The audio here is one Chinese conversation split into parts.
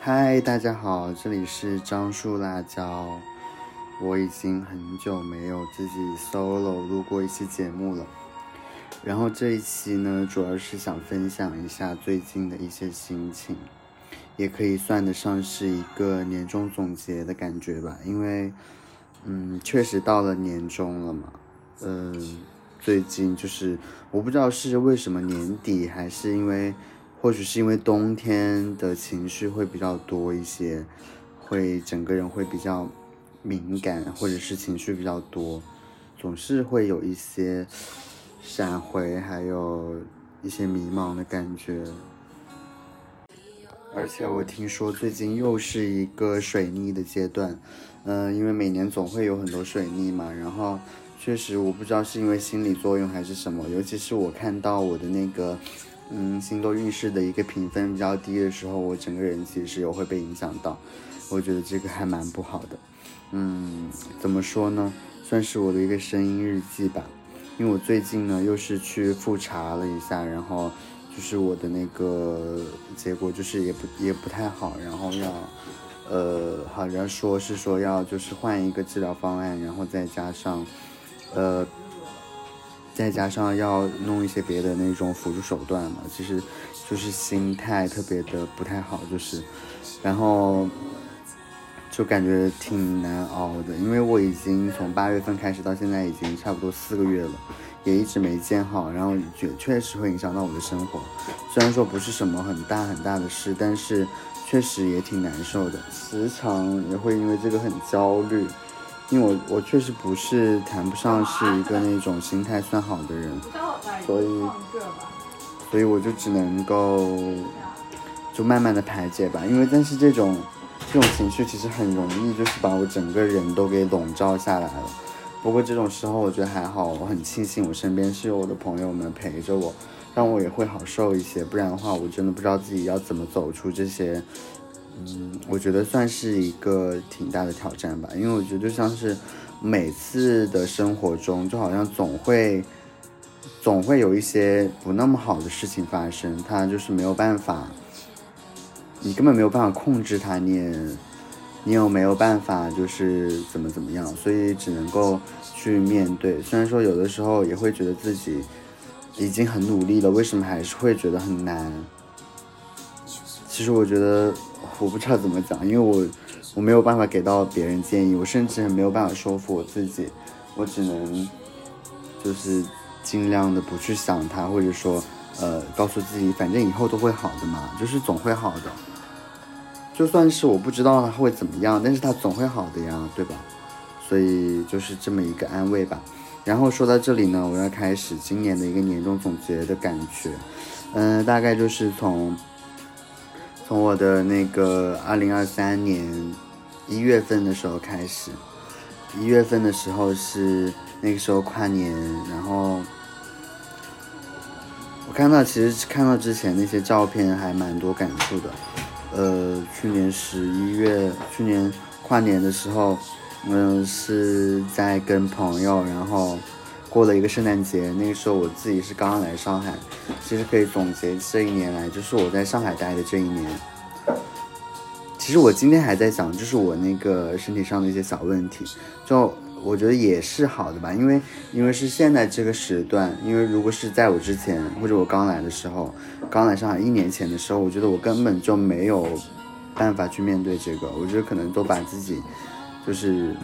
嗨，大家好，这里是樟树辣椒。我已经很久没有自己 solo 录过一期节目了。然后这一期呢，主要是想分享一下最近的一些心情，也可以算得上是一个年终总结的感觉吧。因为，嗯，确实到了年终了嘛。嗯，最近就是我不知道是为什么年底，还是因为，或许是因为冬天的情绪会比较多一些，会整个人会比较敏感，或者是情绪比较多，总是会有一些。闪回，还有一些迷茫的感觉。而且我听说最近又是一个水逆的阶段，嗯，因为每年总会有很多水逆嘛。然后确实，我不知道是因为心理作用还是什么，尤其是我看到我的那个，嗯，星座运势的一个评分比较低的时候，我整个人其实有会被影响到。我觉得这个还蛮不好的。嗯，怎么说呢？算是我的一个声音日记吧。因为我最近呢，又是去复查了一下，然后就是我的那个结果就是也不也不太好，然后要，呃，好像说是说要就是换一个治疗方案，然后再加上，呃，再加上要弄一些别的那种辅助手段嘛，其实就是心态特别的不太好，就是，然后。就感觉挺难熬的，因为我已经从八月份开始到现在已经差不多四个月了，也一直没见好，然后确确实会影响到我的生活。虽然说不是什么很大很大的事，但是确实也挺难受的，时常也会因为这个很焦虑。因为我我确实不是谈不上是一个那种心态算好的人，所以所以我就只能够就慢慢的排解吧，因为但是这种。这种情绪其实很容易，就是把我整个人都给笼罩下来了。不过这种时候我觉得还好，我很庆幸我身边是有我的朋友们陪着我，让我也会好受一些。不然的话，我真的不知道自己要怎么走出这些。嗯，我觉得算是一个挺大的挑战吧，因为我觉得就像是每次的生活中，就好像总会总会有一些不那么好的事情发生，它就是没有办法。你根本没有办法控制它，你，你又没有办法，就是怎么怎么样，所以只能够去面对。虽然说有的时候也会觉得自己已经很努力了，为什么还是会觉得很难？其实我觉得我不知道怎么讲，因为我我没有办法给到别人建议，我甚至没有办法说服我自己，我只能就是尽量的不去想他，或者说。呃，告诉自己，反正以后都会好的嘛，就是总会好的。就算是我不知道他会怎么样，但是他总会好的呀，对吧？所以就是这么一个安慰吧。然后说到这里呢，我要开始今年的一个年终总结的感觉。嗯，大概就是从从我的那个二零二三年一月份的时候开始，一月份的时候是那个时候跨年，然后。我看到，其实看到之前那些照片还蛮多感触的。呃，去年十一月，去年跨年的时候，嗯，是在跟朋友，然后过了一个圣诞节。那个时候我自己是刚刚来上海，其实可以总结这一年来，就是我在上海待的这一年。其实我今天还在想，就是我那个身体上的一些小问题，就。我觉得也是好的吧，因为因为是现在这个时段，因为如果是在我之前或者我刚来的时候，刚来上海一年前的时候，我觉得我根本就没有办法去面对这个，我觉得可能都把自己就是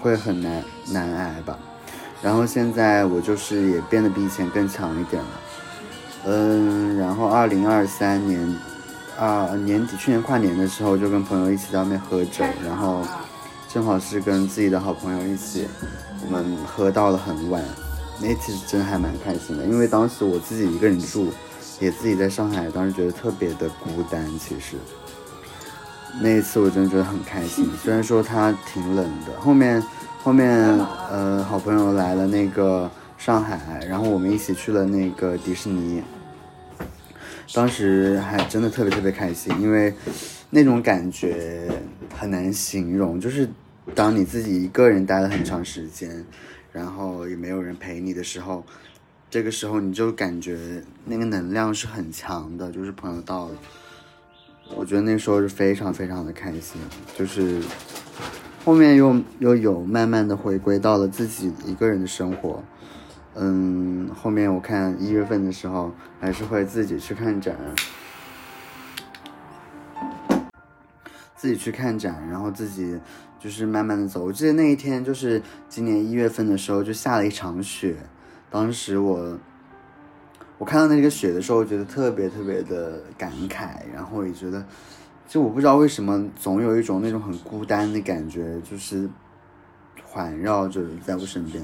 会很难难挨吧。然后现在我就是也变得比以前更强一点了，嗯，然后二零二三年啊年底去年跨年的时候，就跟朋友一起在外面喝酒，然后。正好是跟自己的好朋友一起，我们喝到了很晚，那其实真还蛮开心的。因为当时我自己一个人住，也自己在上海，当时觉得特别的孤单。其实那一次我真的觉得很开心，虽然说它挺冷的。后面后面呃，好朋友来了那个上海，然后我们一起去了那个迪士尼，当时还真的特别特别开心，因为。那种感觉很难形容，就是当你自己一个人待了很长时间，然后也没有人陪你的时候，这个时候你就感觉那个能量是很强的，就是朋友到了，我觉得那时候是非常非常的开心，就是后面又又有慢慢的回归到了自己一个人的生活。嗯，后面我看一月份的时候，还是会自己去看展，自己去看展，然后自己就是慢慢的走。我记得那一天就是今年一月份的时候，就下了一场雪。当时我我看到那个雪的时候，我觉得特别特别的感慨，然后也觉得，就我不知道为什么总有一种那种很孤单的感觉，就是环绕着在我身边。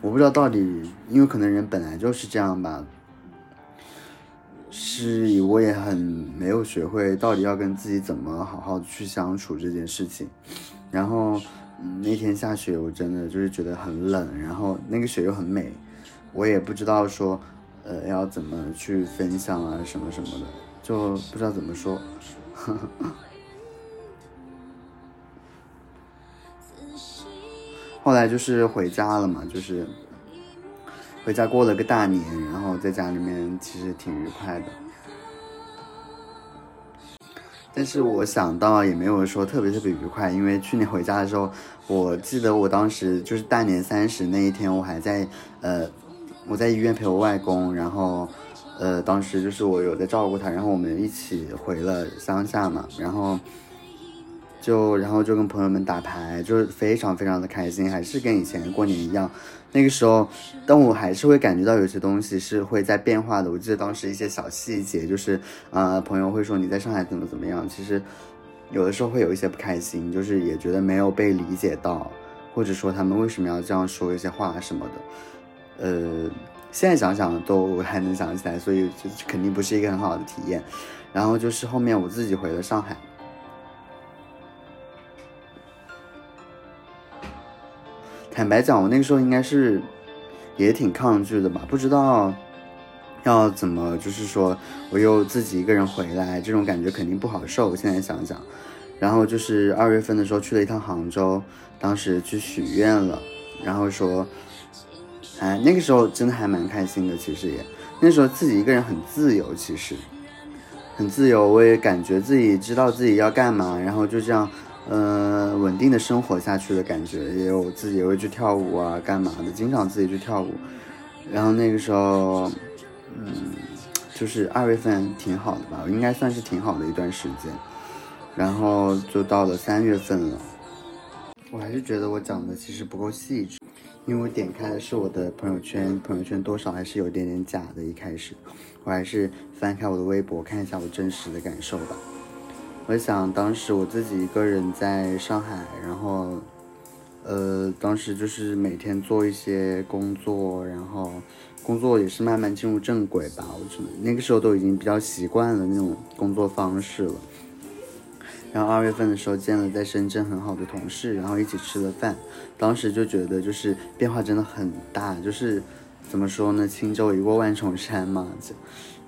我不知道到底，因为可能人本来就是这样吧，是我也很没有学会到底要跟自己怎么好好去相处这件事情。然后那天下雪，我真的就是觉得很冷，然后那个雪又很美，我也不知道说，呃，要怎么去分享啊什么什么的，就不知道怎么说。后来就是回家了嘛，就是回家过了个大年，然后在家里面其实挺愉快的。但是我想到也没有说特别特别愉快，因为去年回家的时候，我记得我当时就是大年三十那一天，我还在呃我在医院陪我外公，然后呃当时就是我有在照顾他，然后我们一起回了乡下嘛，然后。就然后就跟朋友们打牌，就是非常非常的开心，还是跟以前过年一样。那个时候，但我还是会感觉到有些东西是会在变化的。我记得当时一些小细节，就是啊，朋友会说你在上海怎么怎么样，其实有的时候会有一些不开心，就是也觉得没有被理解到，或者说他们为什么要这样说一些话什么的。呃，现在想想都还能想起来，所以就肯定不是一个很好的体验。然后就是后面我自己回了上海。坦白讲，我那个时候应该是也挺抗拒的吧，不知道要怎么，就是说我又自己一个人回来，这种感觉肯定不好受。现在想想，然后就是二月份的时候去了一趟杭州，当时去许愿了，然后说，哎，那个时候真的还蛮开心的。其实也那时候自己一个人很自由，其实很自由，我也感觉自己知道自己要干嘛，然后就这样。嗯，稳定的生活下去的感觉，也有自己也会去跳舞啊，干嘛的，经常自己去跳舞。然后那个时候，嗯，就是二月份挺好的吧，应该算是挺好的一段时间。然后就到了三月份了，我还是觉得我讲的其实不够细致，因为我点开的是我的朋友圈，朋友圈多少还是有点点假的。一开始，我还是翻开我的微博看一下我真实的感受吧。我想当时我自己一个人在上海，然后，呃，当时就是每天做一些工作，然后工作也是慢慢进入正轨吧。我觉得那个时候都已经比较习惯了那种工作方式了。然后二月份的时候见了在深圳很好的同事，然后一起吃了饭，当时就觉得就是变化真的很大，就是怎么说呢，轻舟已过万重山嘛。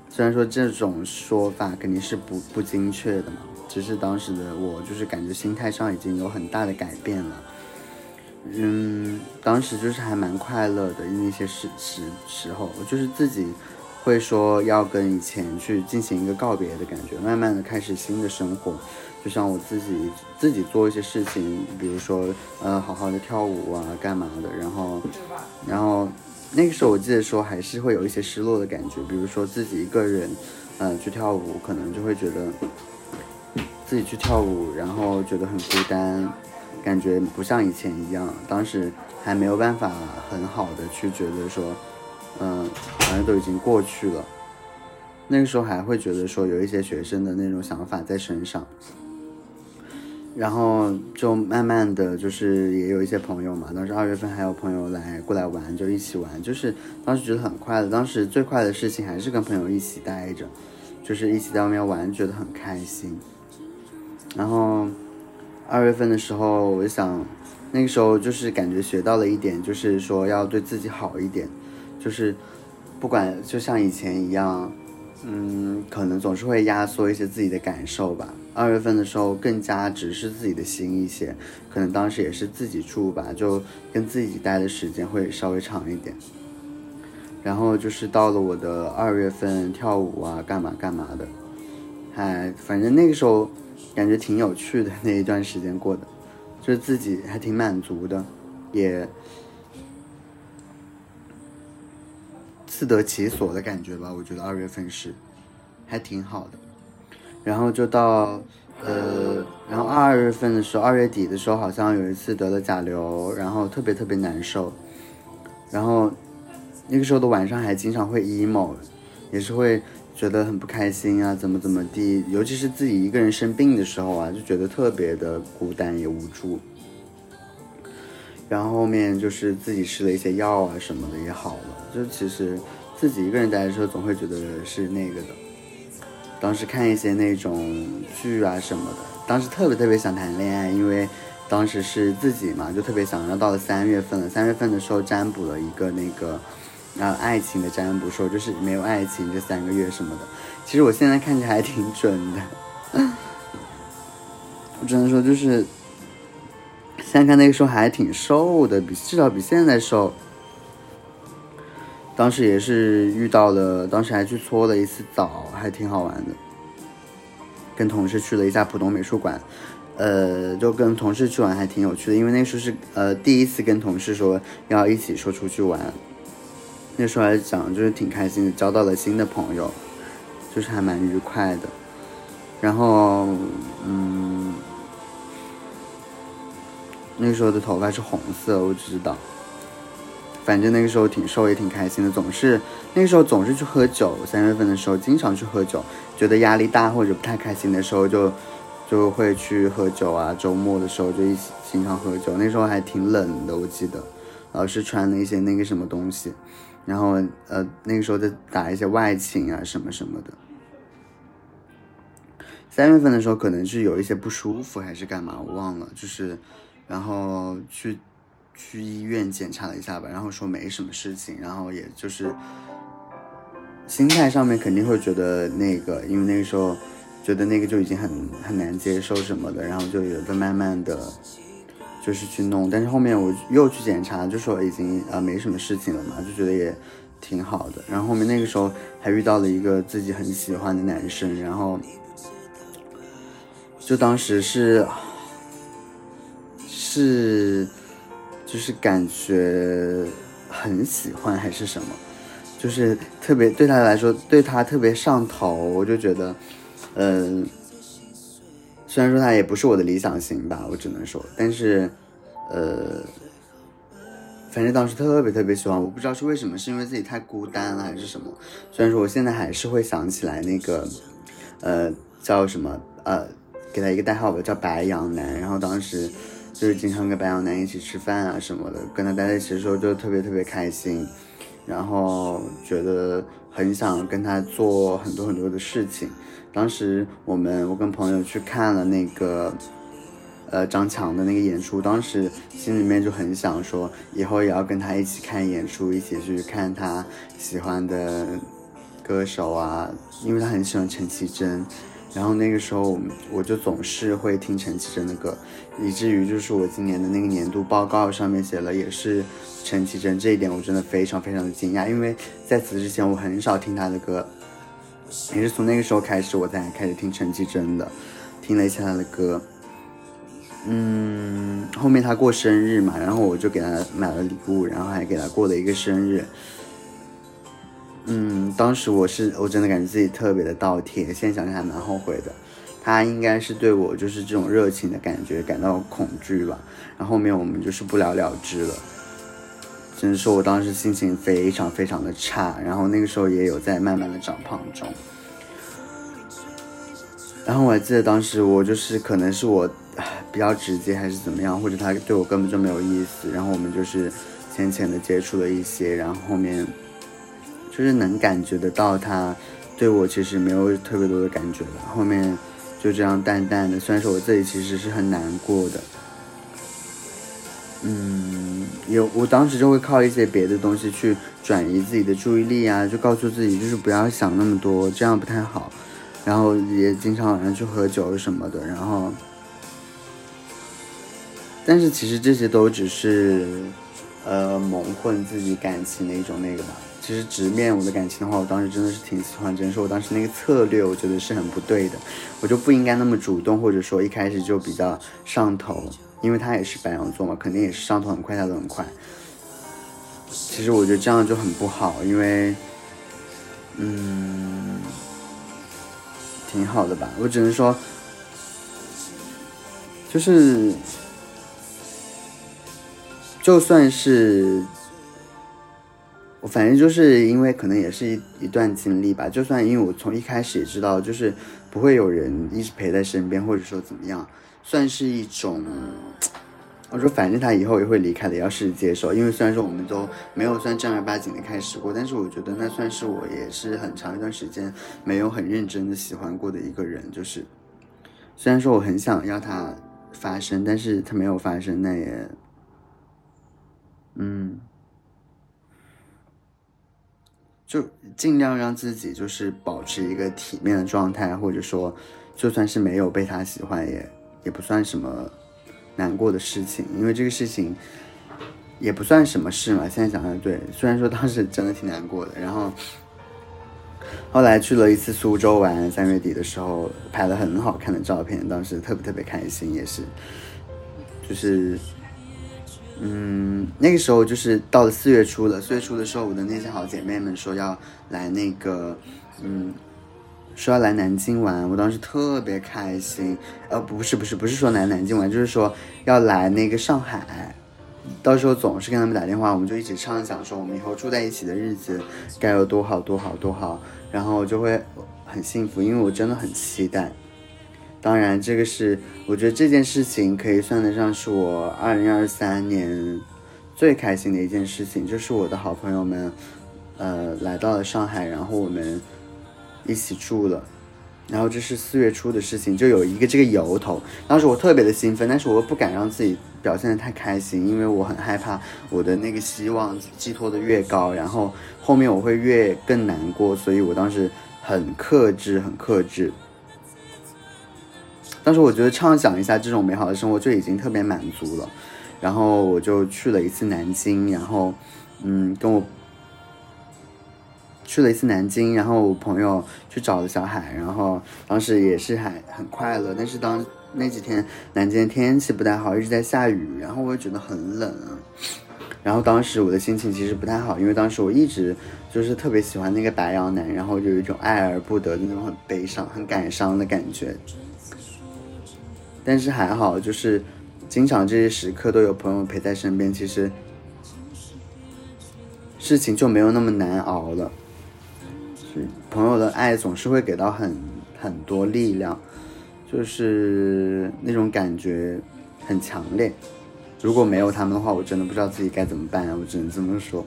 虽然说这种说法肯定是不不精确的嘛。只是当时的我，就是感觉心态上已经有很大的改变了。嗯，当时就是还蛮快乐的那些时时时候，我就是自己会说要跟以前去进行一个告别的感觉，慢慢的开始新的生活。就像我自己自己做一些事情，比如说呃好好的跳舞啊，干嘛的，然后然后那个时候我记得说还是会有一些失落的感觉，比如说自己一个人嗯去跳舞，可能就会觉得。自己去跳舞，然后觉得很孤单，感觉不像以前一样。当时还没有办法很好的去觉得说，嗯，好像都已经过去了。那个时候还会觉得说有一些学生的那种想法在身上，然后就慢慢的就是也有一些朋友嘛。当时二月份还有朋友来过来玩，就一起玩，就是当时觉得很快乐。当时最快的事情还是跟朋友一起待着，就是一起在外面玩，觉得很开心。然后二月份的时候，我想那个时候就是感觉学到了一点，就是说要对自己好一点，就是不管就像以前一样，嗯，可能总是会压缩一些自己的感受吧。二月份的时候更加直视自己的心一些，可能当时也是自己住吧，就跟自己待的时间会稍微长一点。然后就是到了我的二月份跳舞啊，干嘛干嘛的。还反正那个时候感觉挺有趣的那一段时间过的，就是自己还挺满足的，也自得其所的感觉吧。我觉得二月份是还挺好的，然后就到呃，然后二月份的时候，二月底的时候好像有一次得了甲流，然后特别特别难受，然后那个时候的晚上还经常会 emo，也是会。觉得很不开心啊，怎么怎么地，尤其是自己一个人生病的时候啊，就觉得特别的孤单也无助。然后后面就是自己吃了一些药啊什么的也好了，就其实自己一个人待的时候总会觉得是那个的。当时看一些那种剧啊什么的，当时特别特别想谈恋爱，因为当时是自己嘛，就特别想。然后到了三月份了，三月份的时候占卜了一个那个。然后爱情的占卜说就是没有爱情这三个月什么的，其实我现在看起来还挺准的。我只能说就是，现在看那个时候还挺瘦的，比至少比现在瘦。当时也是遇到了，当时还去搓了一次澡，还挺好玩的。跟同事去了一下浦东美术馆，呃，就跟同事去玩还挺有趣的，因为那时候是呃第一次跟同事说要一起说出去玩。那时候来讲就是挺开心的，交到了新的朋友，就是还蛮愉快的。然后，嗯，那个时候的头发是红色，我只知道。反正那个时候挺瘦也挺开心的，总是那个时候总是去喝酒。三月份的时候经常去喝酒，觉得压力大或者不太开心的时候就就会去喝酒啊。周末的时候就一起经常喝酒。那时候还挺冷的，我记得老是穿了一些那个什么东西。然后，呃，那个时候在打一些外勤啊，什么什么的。三月份的时候，可能是有一些不舒服还是干嘛，我忘了。就是，然后去去医院检查了一下吧，然后说没什么事情。然后也就是心态上面肯定会觉得那个，因为那个时候觉得那个就已经很很难接受什么的，然后就有在慢慢的。就是去弄，但是后面我又去检查，就说已经呃没什么事情了嘛，就觉得也挺好的。然后后面那个时候还遇到了一个自己很喜欢的男生，然后就当时是是就是感觉很喜欢还是什么，就是特别对他来说对他特别上头，我就觉得嗯。虽然说他也不是我的理想型吧，我只能说，但是，呃，反正当时特别特别喜欢，我不知道是为什么，是因为自己太孤单了还是什么。虽然说我现在还是会想起来那个，呃，叫什么，呃，给他一个代号吧，叫白羊男。然后当时就是经常跟白羊男一起吃饭啊什么的，跟他待在一起的时候就特别特别开心，然后觉得很想跟他做很多很多的事情。当时我们我跟朋友去看了那个，呃张强的那个演出，当时心里面就很想说，以后也要跟他一起看演出，一起去看他喜欢的歌手啊，因为他很喜欢陈绮贞，然后那个时候我就总是会听陈绮贞的歌，以至于就是我今年的那个年度报告上面写了也是陈绮贞，这一点我真的非常非常的惊讶，因为在此之前我很少听他的歌。也是从那个时候开始，我才开始听陈绮贞的，听了一下她的歌。嗯，后面她过生日嘛，然后我就给她买了礼物，然后还给她过了一个生日。嗯，当时我是我真的感觉自己特别的倒贴，现在想想还蛮后悔的。他应该是对我就是这种热情的感觉感到恐惧吧，然后后面我们就是不了了之了。只能说我当时心情非常非常的差，然后那个时候也有在慢慢的长胖中。然后我还记得当时我就是可能是我比较直接还是怎么样，或者他对我根本就没有意思，然后我们就是浅浅的接触了一些，然后后面就是能感觉得到他对我其实没有特别多的感觉了，后面就这样淡淡的，虽然说我自己其实是很难过的。嗯，有，我当时就会靠一些别的东西去转移自己的注意力啊，就告诉自己就是不要想那么多，这样不太好。然后也经常晚上去喝酒什么的，然后，但是其实这些都只是，呃，蒙混自己感情的一种那个吧。其实直面我的感情的话，我当时真的是挺喜欢，只能说我当时那个策略，我觉得是很不对的，我就不应该那么主动，或者说一开始就比较上头，因为他也是白羊座嘛，肯定也是上头很快，下头很快。其实我觉得这样就很不好，因为，嗯，挺好的吧，我只能说，就是，就算是。我反正就是因为可能也是一一段经历吧，就算因为我从一开始也知道，就是不会有人一直陪在身边，或者说怎么样，算是一种，我说反正他以后也会离开的，要试着接受。因为虽然说我们都没有算正儿八经的开始过，但是我觉得那算是我也是很长一段时间没有很认真的喜欢过的一个人。就是虽然说我很想要他发生，但是他没有发生，那也，嗯。就尽量让自己就是保持一个体面的状态，或者说，就算是没有被他喜欢，也也不算什么难过的事情，因为这个事情也不算什么事嘛。现在想想，对，虽然说当时真的挺难过的，然后后来去了一次苏州玩，三月底的时候拍了很好看的照片，当时特别特别开心，也是，就是。嗯，那个时候就是到了四月初了。四月初的时候，我的那些好姐妹们说要来那个，嗯，说要来南京玩。我当时特别开心。呃，不是不是不是说来南京玩，就是说要来那个上海。到时候总是跟他们打电话，我们就一起畅想说我们以后住在一起的日子该有多好多好多好，然后就会很幸福，因为我真的很期待。当然，这个是我觉得这件事情可以算得上是我二零二三年最开心的一件事情，就是我的好朋友们，呃，来到了上海，然后我们一起住了，然后这是四月初的事情，就有一个这个由头。当时我特别的兴奋，但是我又不敢让自己表现的太开心，因为我很害怕我的那个希望寄托的越高，然后后面我会越更难过，所以我当时很克制，很克制。当时我觉得畅想一下这种美好的生活就已经特别满足了，然后我就去了一次南京，然后，嗯，跟我去了一次南京，然后我朋友去找了小海，然后当时也是还很快乐，但是当那几天南京天气不太好，一直在下雨，然后我也觉得很冷，然后当时我的心情其实不太好，因为当时我一直就是特别喜欢那个白羊男，然后就有一种爱而不得的那种很悲伤、很感伤的感觉。但是还好，就是经常这些时刻都有朋友陪在身边，其实事情就没有那么难熬了。朋友的爱总是会给到很很多力量，就是那种感觉很强烈。如果没有他们的话，我真的不知道自己该怎么办，我只能这么说。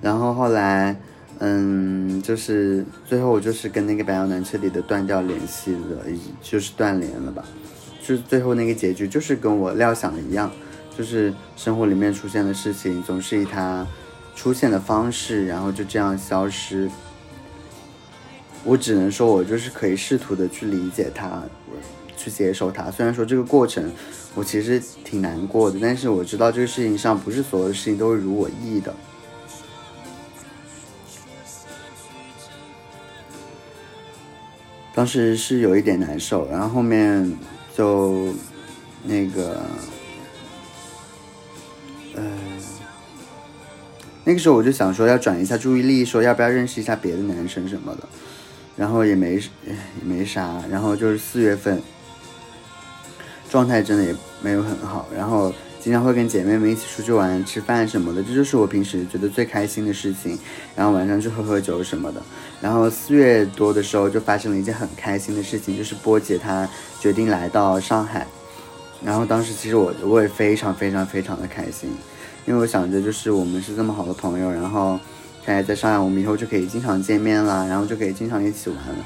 然后后来，嗯，就是最后我就是跟那个白羊男彻底的断掉联系了，就是断联了吧。就是最后那个结局，就是跟我料想的一样，就是生活里面出现的事情，总是以它出现的方式，然后就这样消失。我只能说，我就是可以试图的去理解它，去接受它。虽然说这个过程我其实挺难过的，但是我知道这个事情上不是所有的事情都是如我意的。当时是有一点难受，然后后面。就那个，呃，那个时候我就想说要转移一下注意力，说要不要认识一下别的男生什么的，然后也没也没啥，然后就是四月份，状态真的也没有很好，然后。经常会跟姐妹们一起出去玩、吃饭什么的，这就是我平时觉得最开心的事情。然后晚上去喝喝酒什么的。然后四月多的时候就发生了一件很开心的事情，就是波姐她决定来到上海。然后当时其实我我也非常非常非常的开心，因为我想着就是我们是这么好的朋友，然后她也在上海，我们以后就可以经常见面了，然后就可以经常一起玩了，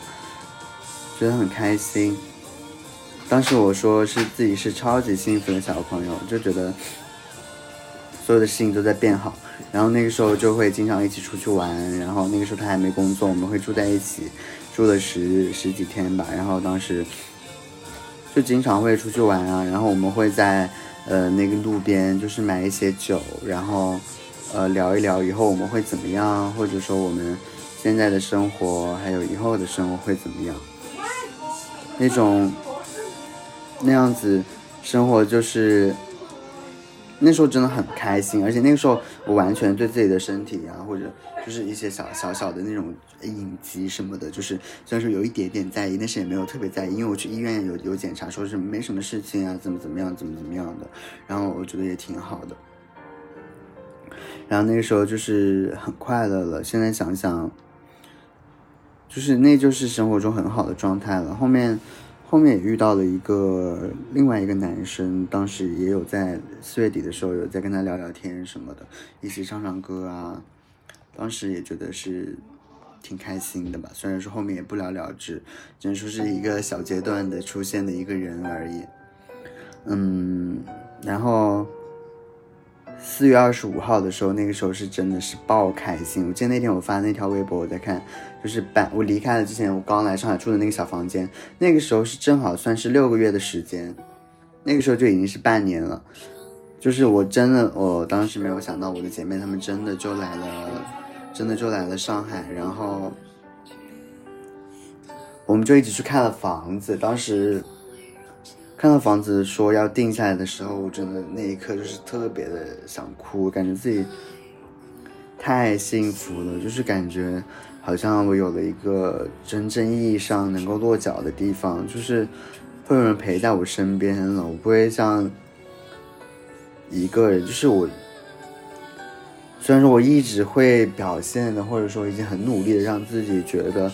觉得很开心。当时我说是自己是超级幸福的小朋友，就觉得所有的事情都在变好。然后那个时候就会经常一起出去玩。然后那个时候他还没工作，我们会住在一起，住了十十几天吧。然后当时就经常会出去玩啊。然后我们会在呃那个路边就是买一些酒，然后呃聊一聊以后我们会怎么样，或者说我们现在的生活还有以后的生活会怎么样，那种那样子生活就是那时候真的很开心，而且那个时候我完全对自己的身体啊，或者就是一些小小小的那种隐疾什么的，就是虽然说有一点点在意，但是也没有特别在意，因为我去医院有有检查，说是没什么事情啊，怎么怎么样，怎么怎么样的，然后我觉得也挺好的。然后那个时候就是很快乐了，现在想想，就是那就是生活中很好的状态了。后面后面也遇到了一个另外一个男生，当时也有在四月底的时候有在跟他聊聊天什么的，一起唱唱歌啊。当时也觉得是挺开心的吧，虽然说后面也不了了之，只能说是一个小阶段的出现的一个人而已。嗯，然后。四月二十五号的时候，那个时候是真的是爆开心。我记得那天我发那条微博，我在看，就是搬我离开了之前，我刚来上海住的那个小房间，那个时候是正好算是六个月的时间，那个时候就已经是半年了。就是我真的，我当时没有想到我的姐妹她们真的就来了，真的就来了上海，然后我们就一起去看了房子，当时。看到房子说要定下来的时候，我真的那一刻就是特别的想哭，感觉自己太幸福了，就是感觉好像我有了一个真正意义上能够落脚的地方，就是会有人陪在我身边了，我不会像一个人，就是我虽然说我一直会表现的，或者说已经很努力的让自己觉得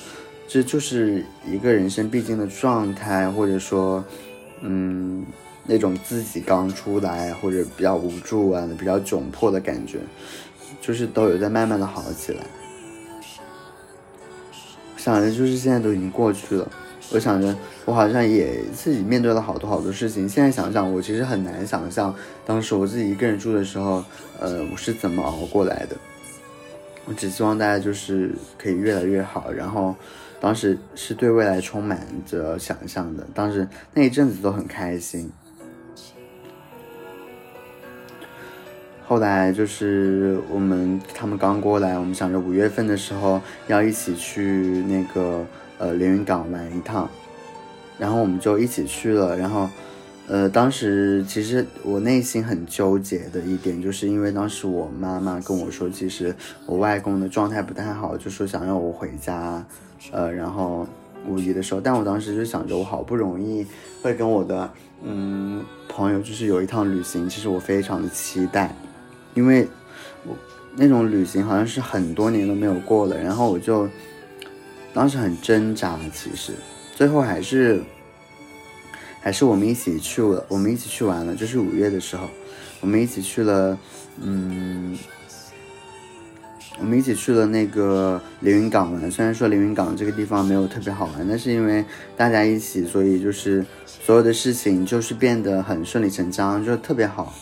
这就是一个人生必经的状态，或者说。嗯，那种自己刚出来或者比较无助啊、比较窘迫的感觉，就是都有在慢慢的好起来。想着就是现在都已经过去了，我想着我好像也自己面对了好多好多事情。现在想想，我其实很难想象当时我自己一个人住的时候，呃，我是怎么熬过来的。我只希望大家就是可以越来越好，然后。当时是对未来充满着想象的，当时那一阵子都很开心。后来就是我们他们刚过来，我们想着五月份的时候要一起去那个呃连云港玩一趟，然后我们就一起去了。然后，呃，当时其实我内心很纠结的一点，就是因为当时我妈妈跟我说，其实我外公的状态不太好，就说想让我回家。呃，然后五一的时候，但我当时就想着，我好不容易会跟我的嗯朋友，就是有一趟旅行，其实我非常的期待，因为我那种旅行好像是很多年都没有过了，然后我就当时很挣扎，其实最后还是还是我们一起去了，我们一起去玩了，就是五月的时候，我们一起去了，嗯。我们一起去了那个连云港玩，虽然说连云港这个地方没有特别好玩，但是因为大家一起，所以就是所有的事情就是变得很顺理成章，就特别好。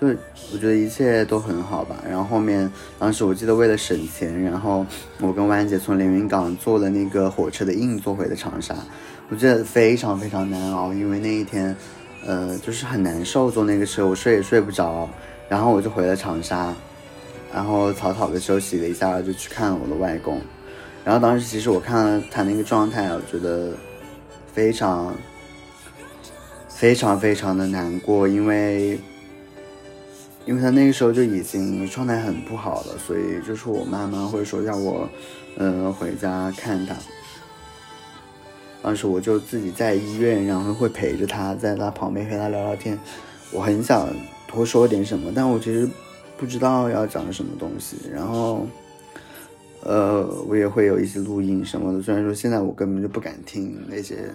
就我觉得一切都很好吧。然后后面当时我记得为了省钱，然后我跟万姐从连云港坐了那个火车的硬座回的长沙，我觉得非常非常难熬，因为那一天，呃，就是很难受，坐那个车我睡也睡不着，然后我就回了长沙。然后草草的休息了一下，就去看我的外公。然后当时其实我看了他那个状态，我觉得非常非常非常的难过，因为因为他那个时候就已经状态很不好了，所以就是我妈妈会说要我嗯回家看他。当时我就自己在医院，然后会陪着他，在他旁边和他聊聊天。我很想多说点什么，但我其实。不知道要讲什么东西，然后，呃，我也会有一些录音什么的。虽然说现在我根本就不敢听那些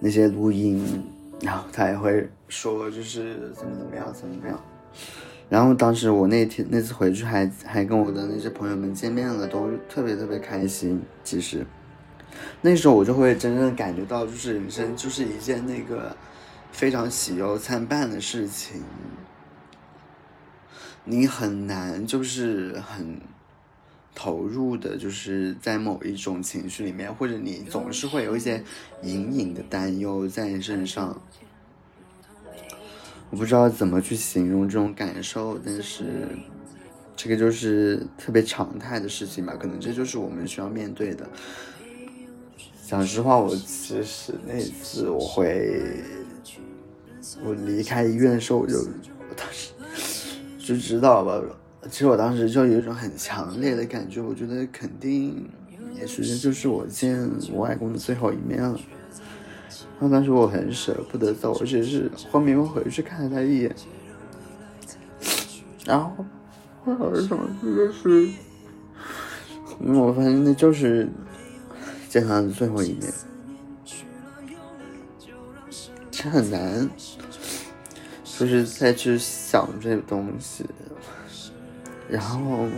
那些录音，然后他也会说就是怎么怎么样，怎么怎么样。然后当时我那天那次回去还还跟我的那些朋友们见面了，都特别特别开心。其实那时候我就会真正感觉到，就是人生就是一件那个非常喜忧参半的事情。你很难，就是很投入的，就是在某一种情绪里面，或者你总是会有一些隐隐的担忧在你身上。我不知道怎么去形容这种感受，但是这个就是特别常态的事情吧，可能这就是我们需要面对的。讲实话，我其实那次我回我离开医院的时候，我就我当时就知道吧。其实我当时就有一种很强烈的感觉，我觉得肯定也许这就是我见我外公的最后一面了。然后当时我很舍不得走，我只是后面又回去看了他一眼。然后我好像就是，因为我发现那就是。见他的最后一面，这很难，就是再去想这个东西。然后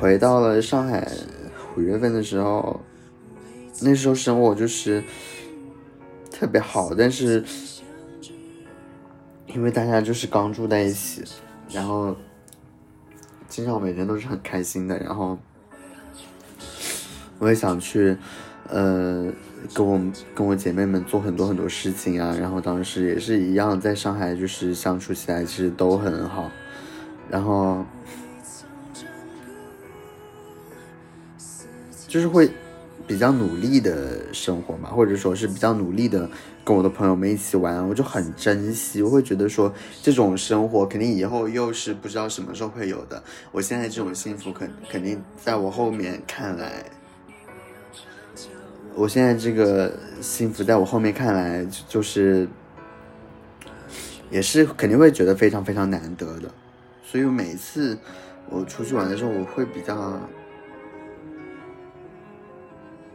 回到了上海，五月份的时候，那时候生活就是特别好，但是因为大家就是刚住在一起，然后经常每天都是很开心的，然后。我也想去，呃，跟我跟我姐妹们做很多很多事情啊。然后当时也是一样，在上海就是相处起来其实都很好。然后就是会比较努力的生活嘛，或者说是比较努力的跟我的朋友们一起玩，我就很珍惜。我会觉得说这种生活肯定以后又是不知道什么时候会有的。我现在这种幸福肯肯定在我后面看来。我现在这个幸福，在我后面看来，就是，也是肯定会觉得非常非常难得的。所以每次我出去玩的时候，我会比较，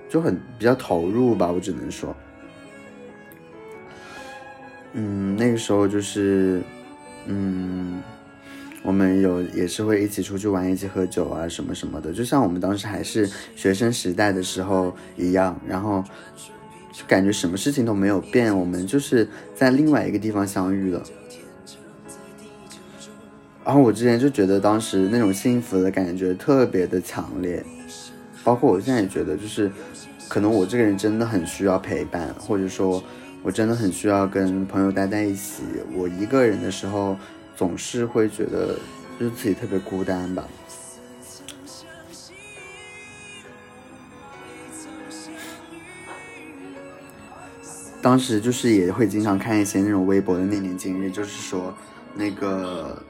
就很比较投入吧。我只能说，嗯，那个时候就是，嗯。我们有也是会一起出去玩，一起喝酒啊，什么什么的，就像我们当时还是学生时代的时候一样。然后就感觉什么事情都没有变，我们就是在另外一个地方相遇了。然后我之前就觉得当时那种幸福的感觉特别的强烈，包括我现在也觉得，就是可能我这个人真的很需要陪伴，或者说我真的很需要跟朋友待在一起。我一个人的时候。总是会觉得就是自己特别孤单吧。当时就是也会经常看一些那种微博的那年今日，就是说那个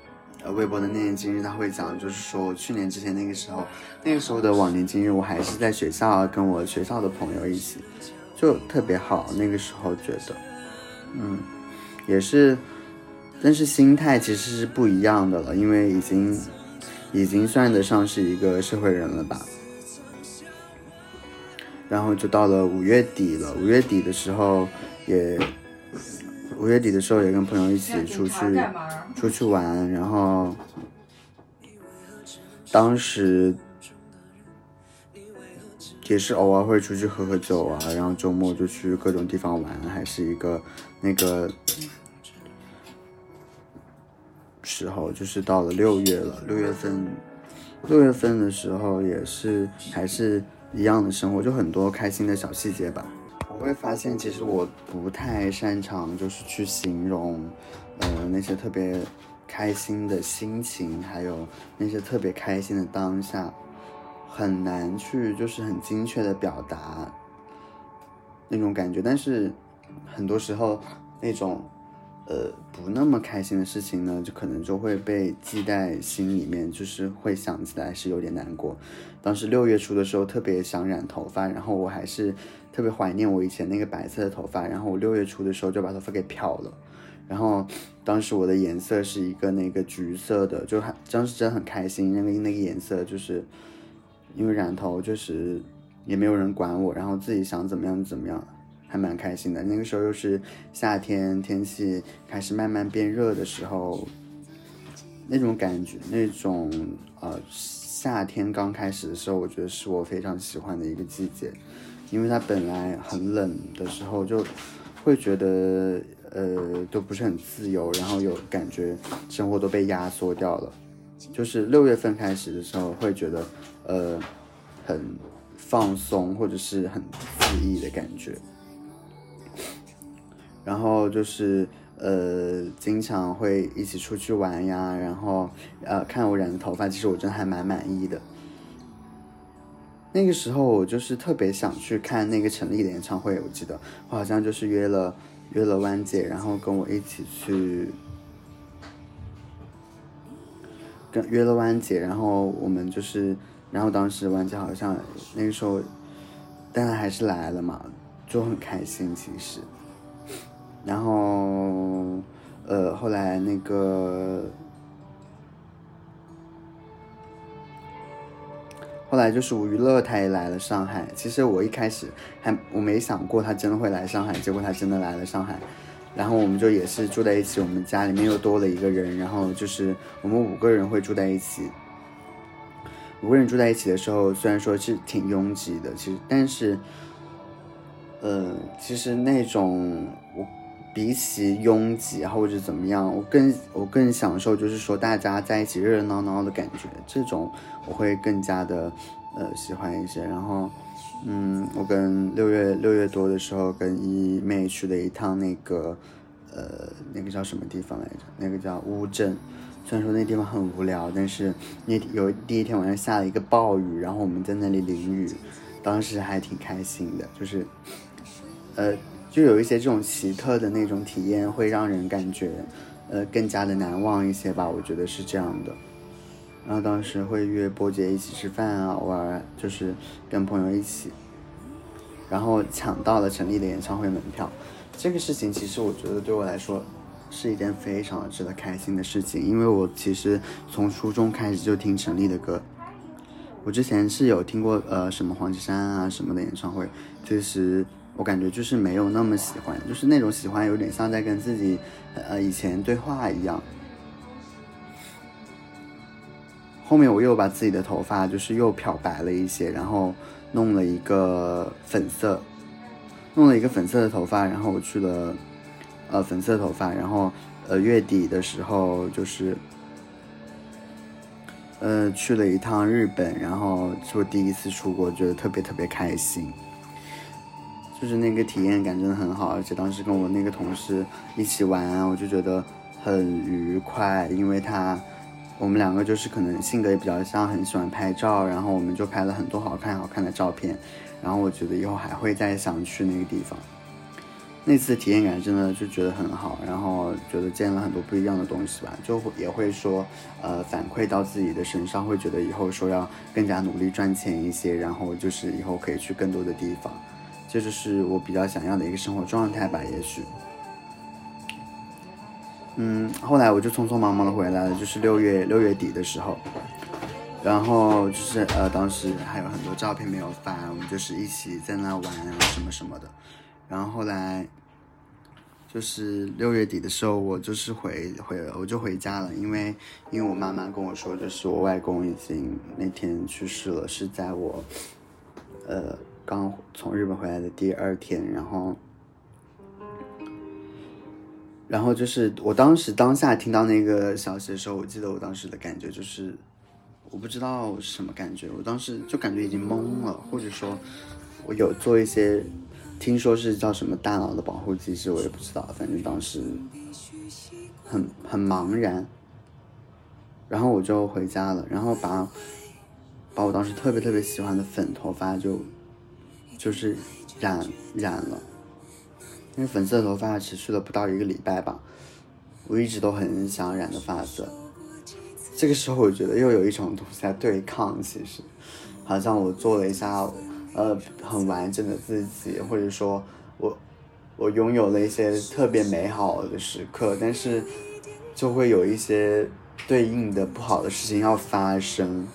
呃微博的那年今日，他会讲，就是说去年之前那个时候，那个时候的往年今日，我还是在学校跟我学校的朋友一起，就特别好。那个时候觉得，嗯，也是。但是心态其实是不一样的了，因为已经，已经算得上是一个社会人了吧。然后就到了五月底了，五月底的时候也，五月底的时候也跟朋友一起出去出去玩，然后，当时也是偶尔会出去喝喝酒啊，然后周末就去各种地方玩，还是一个那个。时候就是到了六月了，六月份，六月份的时候也是还是一样的生活，就很多开心的小细节吧。我会发现，其实我不太擅长就是去形容，呃，那些特别开心的心情，还有那些特别开心的当下，很难去就是很精确的表达那种感觉。但是很多时候那种。呃，不那么开心的事情呢，就可能就会被记在心里面，就是会想起来是有点难过。当时六月初的时候特别想染头发，然后我还是特别怀念我以前那个白色的头发，然后我六月初的时候就把头发给漂了，然后当时我的颜色是一个那个橘色的，就很当时真的很开心，那个那个颜色就是因为染头就是也没有人管我，然后自己想怎么样怎么样。还蛮开心的，那个时候又是夏天，天气开始慢慢变热的时候，那种感觉，那种呃夏天刚开始的时候，我觉得是我非常喜欢的一个季节，因为它本来很冷的时候，就会觉得呃都不是很自由，然后有感觉生活都被压缩掉了，就是六月份开始的时候，会觉得呃很放松或者是很肆意的感觉。然后就是，呃，经常会一起出去玩呀，然后呃，看我染的头发，其实我真的还蛮满意的。那个时候我就是特别想去看那个陈粒的演唱会，我记得我好像就是约了约了弯姐，然后跟我一起去，跟约了弯姐，然后我们就是，然后当时弯姐好像那个时候，但她还是来了嘛，就很开心其实，然后呃后来那个。后来就是吴娱乐，他也来了上海。其实我一开始还我没想过他真的会来上海，结果他真的来了上海。然后我们就也是住在一起，我们家里面又多了一个人，然后就是我们五个人会住在一起。五个人住在一起的时候，虽然说是挺拥挤的，其实但是，呃，其实那种我。比起拥挤或者怎么样，我更我更享受就是说大家在一起热热闹闹的感觉，这种我会更加的呃喜欢一些。然后，嗯，我跟六月六月多的时候跟一妹去了一趟那个呃那个叫什么地方来着？那个叫乌镇。虽然说那地方很无聊，但是那有第一天晚上下了一个暴雨，然后我们在那里淋雨，当时还挺开心的，就是呃。就有一些这种奇特的那种体验，会让人感觉，呃，更加的难忘一些吧。我觉得是这样的。然后当时会约波姐一起吃饭啊，偶尔就是跟朋友一起，然后抢到了陈粒的演唱会门票。这个事情其实我觉得对我来说是一件非常值得开心的事情，因为我其实从初中开始就听陈粒的歌。我之前是有听过呃什么黄绮珊啊什么的演唱会，其实。我感觉就是没有那么喜欢，就是那种喜欢有点像在跟自己，呃，以前对话一样。后面我又把自己的头发就是又漂白了一些，然后弄了一个粉色，弄了一个粉色的头发，然后我去了，呃，粉色头发，然后呃月底的时候就是，呃，去了一趟日本，然后就第一次出国，觉得特别特别开心。就是那个体验感真的很好，而且当时跟我那个同事一起玩，我就觉得很愉快，因为他，我们两个就是可能性格也比较像，很喜欢拍照，然后我们就拍了很多好看好看的照片，然后我觉得以后还会再想去那个地方。那次体验感真的就觉得很好，然后觉得见了很多不一样的东西吧，就也会说，呃，反馈到自己的身上，会觉得以后说要更加努力赚钱一些，然后就是以后可以去更多的地方。这就是我比较想要的一个生活状态吧，也许。嗯，后来我就匆匆忙忙的回来了，就是六月六月底的时候，然后就是呃，当时还有很多照片没有发，我们就是一起在那玩啊什么什么的。然后后来就是六月底的时候，我就是回回我就回家了，因为因为我妈妈跟我说，就是我外公已经那天去世了，是在我呃。刚从日本回来的第二天，然后，然后就是我当时当下听到那个消息的时候，我记得我当时的感觉就是，我不知道什么感觉，我当时就感觉已经懵了，或者说，我有做一些，听说是叫什么大脑的保护机制，我也不知道，反正当时很很茫然，然后我就回家了，然后把把我当时特别特别喜欢的粉头发就。就是染染了，因为粉色头发持续了不到一个礼拜吧，我一直都很想染的发色。这个时候我觉得又有一种东西在对抗，其实好像我做了一下，呃，很完整的自己，或者说我我拥有了一些特别美好的时刻，但是就会有一些对应的不好的事情要发生。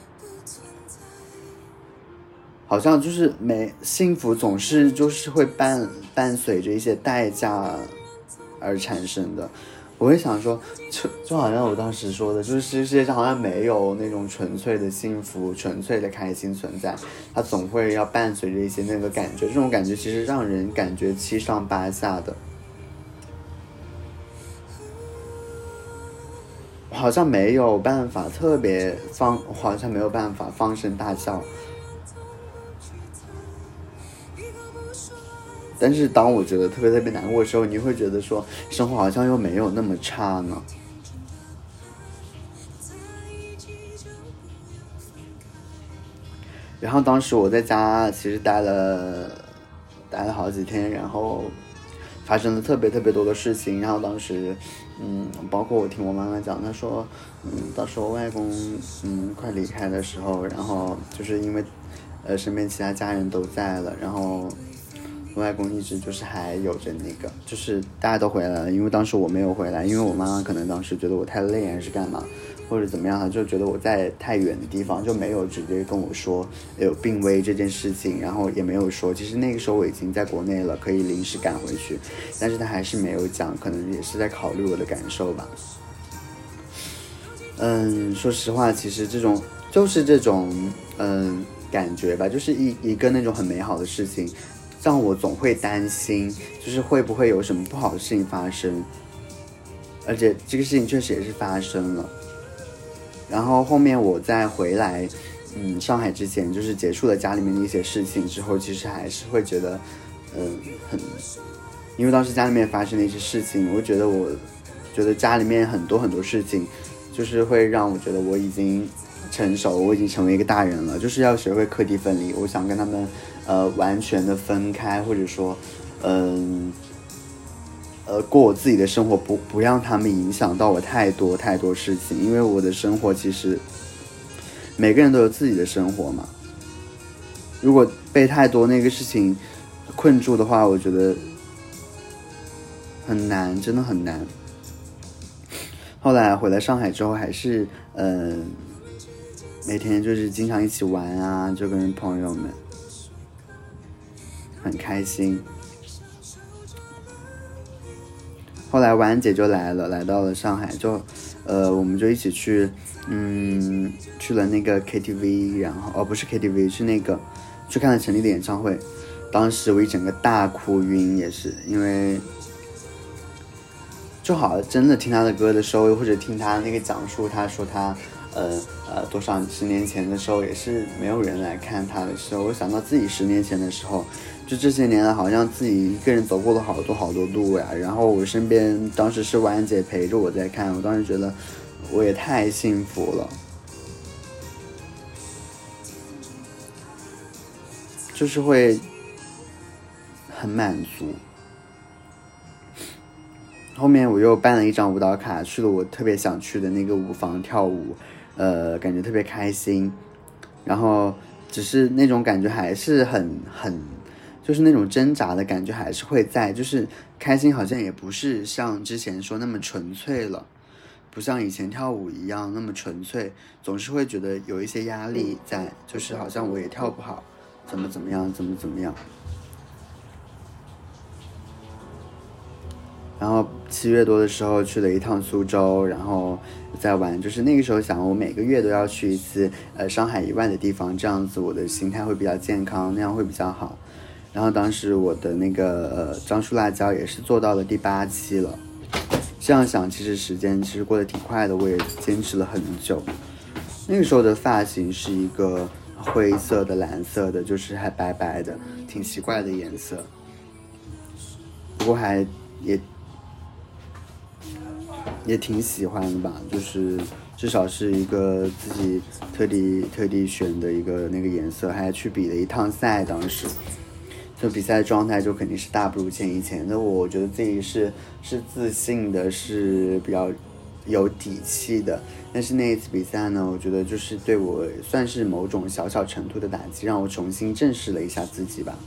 好像就是没幸福，总是就是会伴伴随着一些代价而产生的。我会想说，就就好像我当时说的，就是世界上好像没有那种纯粹的幸福、纯粹的开心存在，它总会要伴随着一些那个感觉。这种感觉其实让人感觉七上八下的，好像没有办法特别放，好像没有办法放声大笑。但是当我觉得特别特别难过的时候，你会觉得说生活好像又没有那么差呢。然后当时我在家其实待了待了好几天，然后发生了特别特别多的事情。然后当时，嗯，包括我听我妈妈讲，她说，嗯，到时候外公嗯快离开的时候，然后就是因为呃身边其他家人都在了，然后我外公一直就是还有着那个，就是大家都回来了，因为当时我没有回来，因为我妈妈可能当时觉得我太累还是干嘛。或者怎么样，她就觉得我在太远的地方，就没有直接跟我说有病危这件事情，然后也没有说，其实那个时候我已经在国内了，可以临时赶回去，但是他还是没有讲，可能也是在考虑我的感受吧。嗯，说实话，其实这种就是这种嗯感觉吧，就是一一个那种很美好的事情，让我总会担心，就是会不会有什么不好的事情发生，而且这个事情确实也是发生了。然后后面我再回来，嗯，上海之前就是结束了家里面的一些事情之后，其实还是会觉得，嗯，很，因为当时家里面发生的一些事情，我觉得我，觉得家里面很多很多事情，就是会让我觉得我已经成熟，我已经成为一个大人了，就是要学会课题分离。我想跟他们，呃，完全的分开，或者说，嗯。呃，过我自己的生活，不不让他们影响到我太多太多事情，因为我的生活其实每个人都有自己的生活嘛。如果被太多那个事情困住的话，我觉得很难，真的很难。后来回来上海之后，还是呃每天就是经常一起玩啊，就跟朋友们很开心。后来婉姐就来了，来到了上海，就，呃，我们就一起去，嗯，去了那个 KTV，然后哦不是 KTV，是那个，去看了陈粒的演唱会。当时我一整个大哭晕，也是因为，就好真的听他的歌的时候，或者听他那个讲述，他说他，呃呃多少十年前的时候，也是没有人来看他的时候，我想到自己十年前的时候。就这些年来，好像自己一个人走过了好多好多路呀。然后我身边当时是婉姐陪着我在看，我当时觉得我也太幸福了，就是会很满足。后面我又办了一张舞蹈卡，去了我特别想去的那个舞房跳舞，呃，感觉特别开心。然后只是那种感觉还是很很。就是那种挣扎的感觉还是会在，就是开心好像也不是像之前说那么纯粹了，不像以前跳舞一样那么纯粹，总是会觉得有一些压力在，就是好像我也跳不好，怎么怎么样，怎么怎么样。然后七月多的时候去了一趟苏州，然后在玩，就是那个时候想我每个月都要去一次，呃，上海以外的地方，这样子我的心态会比较健康，那样会比较好。然后当时我的那个呃樟树辣椒也是做到了第八期了，这样想其实时间其实过得挺快的，我也坚持了很久。那个时候的发型是一个灰色的、蓝色的，就是还白白的，挺奇怪的颜色。不过还也也挺喜欢的吧，就是至少是一个自己特地特地选的一个那个颜色，还去比了一趟赛，当时。就比赛状态就肯定是大不如前以前，那我觉得自己是是自信的，是比较有底气的。但是那一次比赛呢，我觉得就是对我算是某种小小程度的打击，让我重新正视了一下自己吧。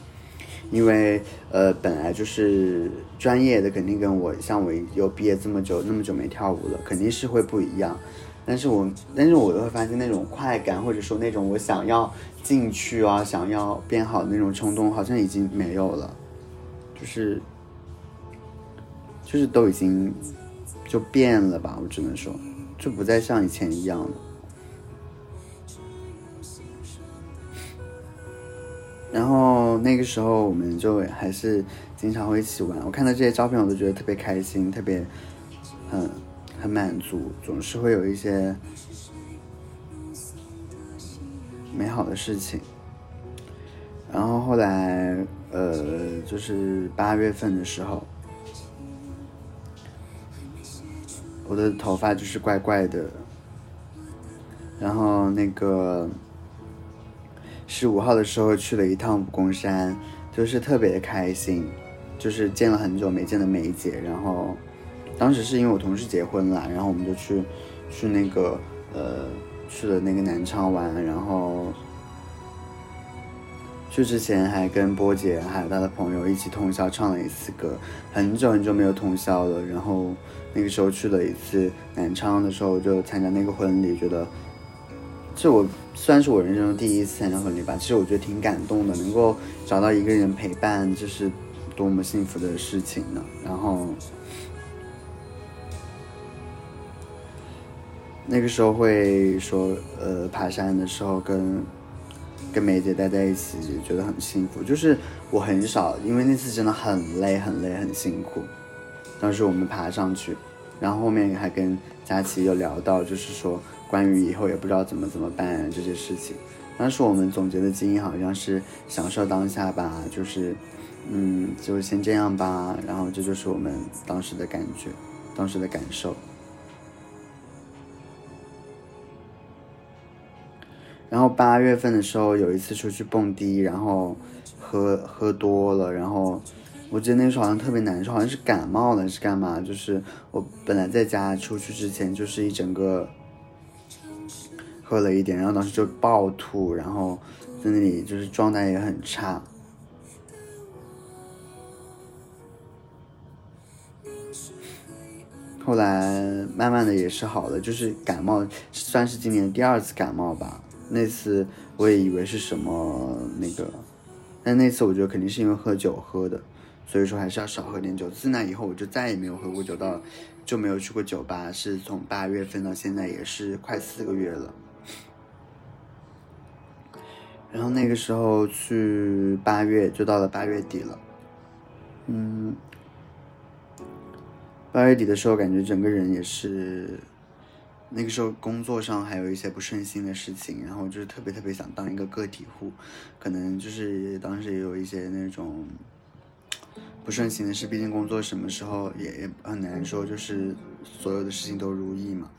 因为呃，本来就是专业的，肯定跟我像我又毕业这么久，那么久没跳舞了，肯定是会不一样。但是我但是我会发现那种快感，或者说那种我想要。进去啊，想要变好的那种冲动好像已经没有了，就是，就是都已经就变了吧，我只能说，就不再像以前一样了。然后那个时候我们就还是经常会一起玩，我看到这些照片我都觉得特别开心，特别很满足，总是会有一些。美好的事情，然后后来呃，就是八月份的时候，我的头发就是怪怪的，然后那个十五号的时候去了一趟武功山，就是特别的开心，就是见了很久没见的梅姐，然后当时是因为我同事结婚了，然后我们就去去那个呃去了那个南昌玩，然后。去之前还跟波姐还有她的朋友一起通宵唱了一次歌，很久很久没有通宵了。然后那个时候去了一次南昌的时候，就参加那个婚礼，觉得这我算是我人生中第一次参加婚礼吧。其实我觉得挺感动的，能够找到一个人陪伴，这是多么幸福的事情呢。然后那个时候会说，呃，爬山的时候跟。跟梅姐待在一起，觉得很幸福。就是我很少，因为那次真的很累，很累，很辛苦。当时我们爬上去，然后后面还跟佳琪有聊到，就是说关于以后也不知道怎么怎么办这些事情。当时我们总结的经验好像是享受当下吧，就是嗯，就先这样吧。然后这就是我们当时的感觉，当时的感受。然后八月份的时候有一次出去蹦迪，然后喝喝多了，然后我记得那时候好像特别难受，好像是感冒了是干嘛？就是我本来在家出去之前就是一整个喝了一点，然后当时就暴吐，然后在那里就是状态也很差。后来慢慢的也是好了，就是感冒算是今年第二次感冒吧。那次我也以为是什么那个，但那次我觉得肯定是因为喝酒喝的，所以说还是要少喝点酒。自那以后我就再也没有喝过酒，到就没有去过酒吧。是从八月份到现在也是快四个月了。然后那个时候去八月就到了八月底了，嗯，八月底的时候感觉整个人也是。那个时候工作上还有一些不顺心的事情，然后就是特别特别想当一个个体户，可能就是当时也有一些那种不顺心的事，毕竟工作什么时候也也很难说，就是所有的事情都如意嘛。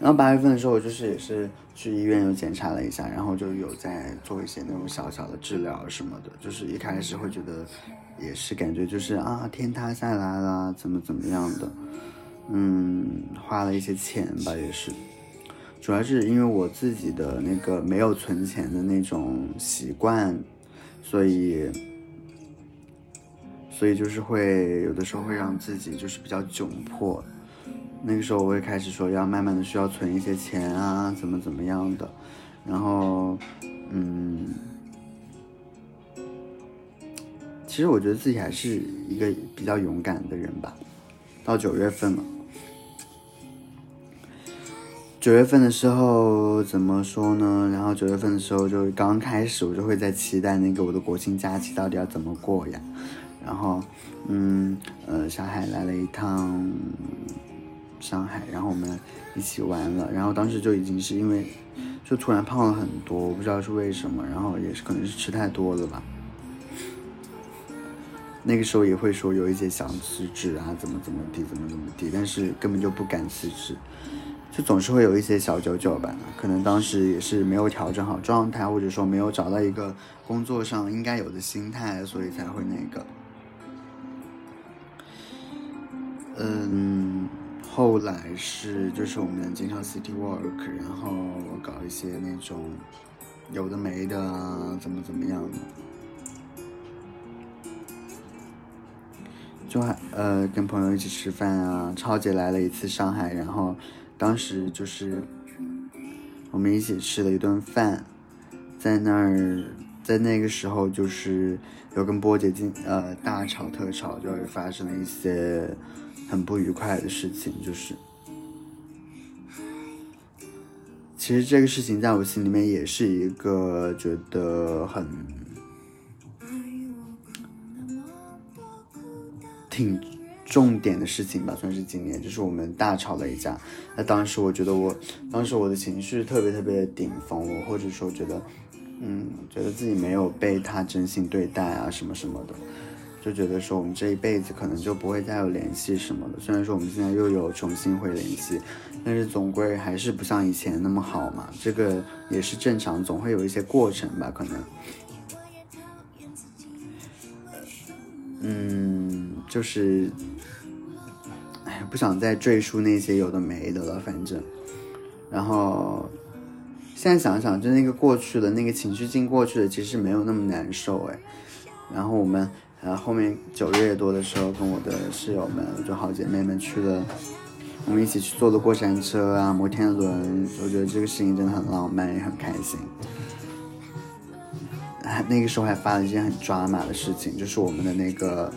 然后八月份的时候，我就是也是去医院又检查了一下，然后就有在做一些那种小小的治疗什么的，就是一开始会觉得也是感觉就是啊天塌下来了，怎么怎么样的。嗯，花了一些钱吧，也是，主要是因为我自己的那个没有存钱的那种习惯，所以，所以就是会有的时候会让自己就是比较窘迫。那个时候我也开始说要慢慢的需要存一些钱啊，怎么怎么样的，然后，嗯，其实我觉得自己还是一个比较勇敢的人吧。到九月份了。九月份的时候怎么说呢？然后九月份的时候就刚开始，我就会在期待那个我的国庆假期到底要怎么过呀。然后，嗯，呃，小海来了一趟上海，然后我们一起玩了。然后当时就已经是因为就突然胖了很多，我不知道是为什么。然后也是可能是吃太多了吧。那个时候也会说有一些想辞职啊，怎么怎么地，怎么怎么地，但是根本就不敢辞职。就总是会有一些小九九吧，可能当时也是没有调整好状态，或者说没有找到一个工作上应该有的心态，所以才会那个。嗯，后来是就是我们经常 city work，然后搞一些那种有的没的啊，怎么怎么样的，就还呃跟朋友一起吃饭啊，超姐来了一次上海，然后。当时就是我们一起吃了一顿饭，在那儿，在那个时候就是有跟波姐进呃大吵特吵，就发生了一些很不愉快的事情。就是，其实这个事情在我心里面也是一个觉得很挺重点的事情吧，算是今年，就是我们大吵了一架。那当时我觉得我，当时我的情绪特别特别的顶峰，我或者说觉得，嗯，觉得自己没有被他真心对待啊，什么什么的，就觉得说我们这一辈子可能就不会再有联系什么的。虽然说我们现在又有重新会联系，但是总归还是不像以前那么好嘛。这个也是正常，总会有一些过程吧，可能。嗯，就是。哎不想再赘述那些有的没的了，反正，然后现在想想，就那个过去的那个情绪进过去的，其实没有那么难受哎。然后我们呃后面九月多的时候，跟我的室友们就好姐妹们去了，我们一起去坐的过山车啊，摩天轮，我觉得这个事情真的很浪漫，也很开心。那个时候还发了一件很抓马的事情，就是我们的那个。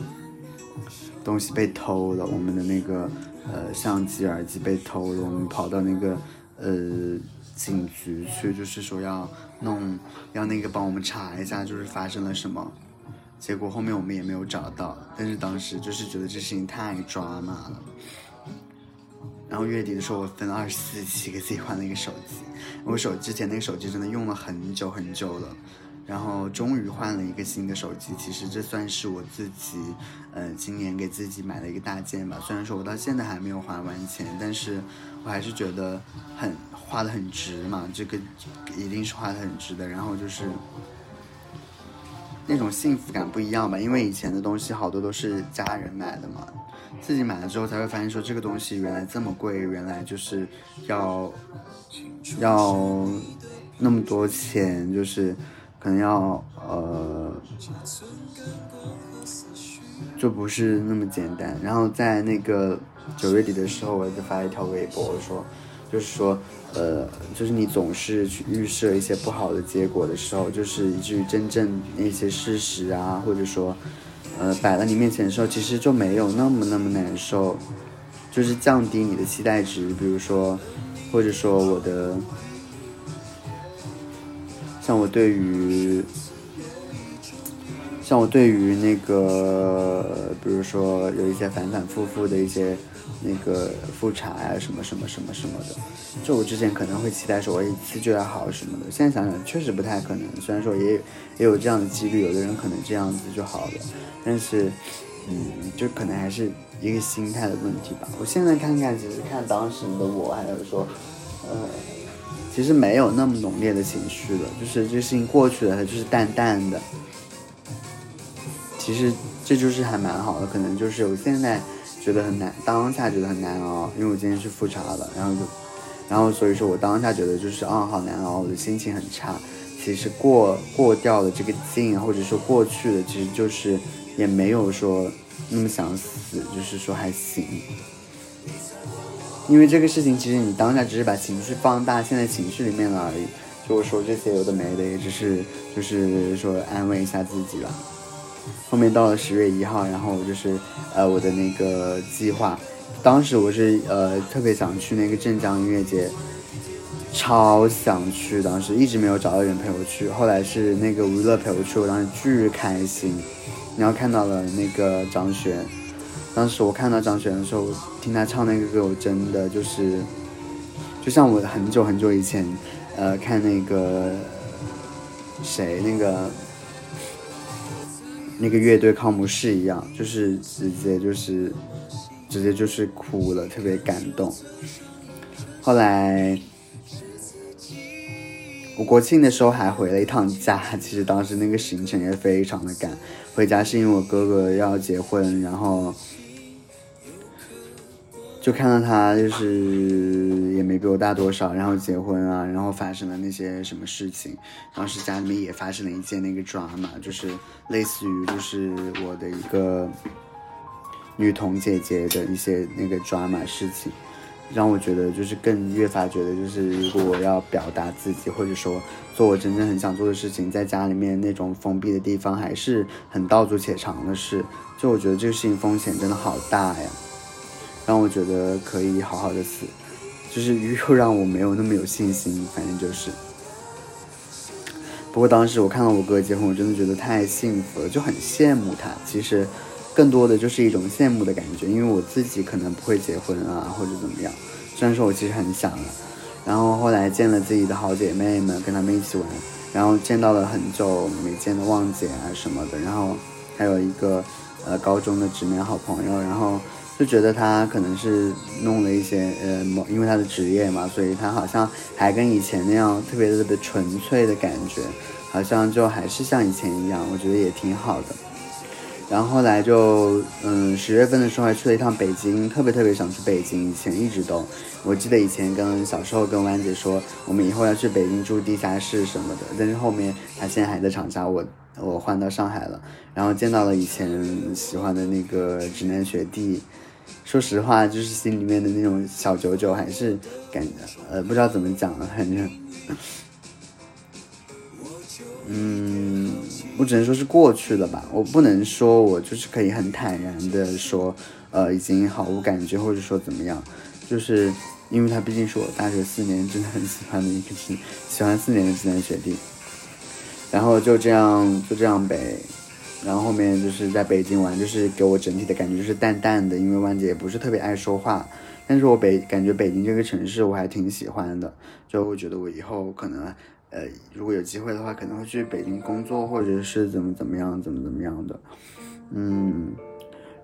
东西被偷了，我们的那个呃相机、耳机被偷了，我们跑到那个呃警局去，就是说要弄，要那个帮我们查一下，就是发生了什么。结果后面我们也没有找到，但是当时就是觉得这事情太抓马了。然后月底的时候，我分了二十四期给自己换了一个手机，我手之前那个手机真的用了很久很久了。然后终于换了一个新的手机，其实这算是我自己，呃，今年给自己买了一个大件吧。虽然说我到现在还没有还完钱，但是我还是觉得很花的很值嘛，这个一定是花的很值的。然后就是那种幸福感不一样吧，因为以前的东西好多都是家人买的嘛，自己买了之后才会发现说这个东西原来这么贵，原来就是要要那么多钱，就是。可能要呃，就不是那么简单。然后在那个九月底的时候，我就发了一条微博，我说，就是说，呃，就是你总是去预设一些不好的结果的时候，就是以至于真正那些事实啊，或者说，呃，摆在你面前的时候，其实就没有那么那么难受，就是降低你的期待值。比如说，或者说我的。像我对于，像我对于那个，比如说有一些反反复复的一些那个复查呀，什么什么什么什么的，就我之前可能会期待说我一次就要好什么的，现在想想确实不太可能。虽然说也也有这样的几率，有的人可能这样子就好了，但是，嗯，就可能还是一个心态的问题吧。我现在看看，其实看当时的我，还有说，呃。其实没有那么浓烈的情绪了，就是这事情过去了，它就是淡淡的。其实这就是还蛮好的，可能就是我现在觉得很难，当下觉得很难熬，因为我今天去复查了，然后就，然后所以说我当下觉得就是啊好难熬，我的心情很差。其实过过掉了这个劲，或者说过去的，其实就是也没有说那么想死，就是说还行。因为这个事情，其实你当下只是把情绪放大，现在情绪里面了而已。就说这些有的没的，也只是就是说安慰一下自己吧。后面到了十月一号，然后就是呃我的那个计划，当时我是呃特别想去那个镇江音乐节，超想去，当时一直没有找到人陪我去。后来是那个吴乐陪我去，我当时巨开心。然后看到了那个张悬。当时我看到张悬的时候，听他唱那个歌，我真的就是，就像我很久很久以前，呃，看那个谁那个那个乐队康姆士一样，就是直接就是直接就是哭了，特别感动。后来我国庆的时候还回了一趟家，其实当时那个行程也非常的赶，回家是因为我哥哥要结婚，然后。就看到他就是也没比我大多少，然后结婚啊，然后发生了那些什么事情，当时家里面也发生了一件那个 drama，就是类似于就是我的一个女童姐姐的一些那个 drama 事情，让我觉得就是更越发觉得就是如果我要表达自己或者说做我真正很想做的事情，在家里面那种封闭的地方还是很道阻且长的事，就我觉得这个事情风险真的好大呀。让我觉得可以好好的死，就是又让我没有那么有信心。反正就是，不过当时我看到我哥结婚，我真的觉得太幸福了，就很羡慕他。其实，更多的就是一种羡慕的感觉，因为我自己可能不会结婚啊，或者怎么样。虽然说我其实很想了，然后后来见了自己的好姐妹们，跟她们一起玩，然后见到了很久没见的旺姐啊什么的，然后还有一个呃高中的直面好朋友，然后就觉得他可能是弄了一些呃某，因为他的职业嘛，所以他好像还跟以前那样特别特别纯粹的感觉，好像就还是像以前一样，我觉得也挺好的。然后后来就，嗯，十月份的时候还去了一趟北京，特别特别想去北京。以前一直都，我记得以前跟小时候跟弯姐说，我们以后要去北京住地下室什么的。但是后面他现在还在长沙，我我换到上海了，然后见到了以前喜欢的那个直男学弟。说实话，就是心里面的那种小九九还是感觉，呃，不知道怎么讲了，反正，嗯。我只能说是过去了吧，我不能说我就是可以很坦然的说，呃，已经毫无感觉，或者说怎么样，就是因为他毕竟是我大学四年真的很喜欢的一个是喜欢四年的直男学弟，然后就这样就这样呗，然后后面就是在北京玩，就是给我整体的感觉就是淡淡的，因为万姐也不是特别爱说话，但是我北感觉北京这个城市我还挺喜欢的，就我觉得我以后可能。呃，如果有机会的话，可能会去北京工作，或者是怎么怎么样，怎么怎么样的，嗯，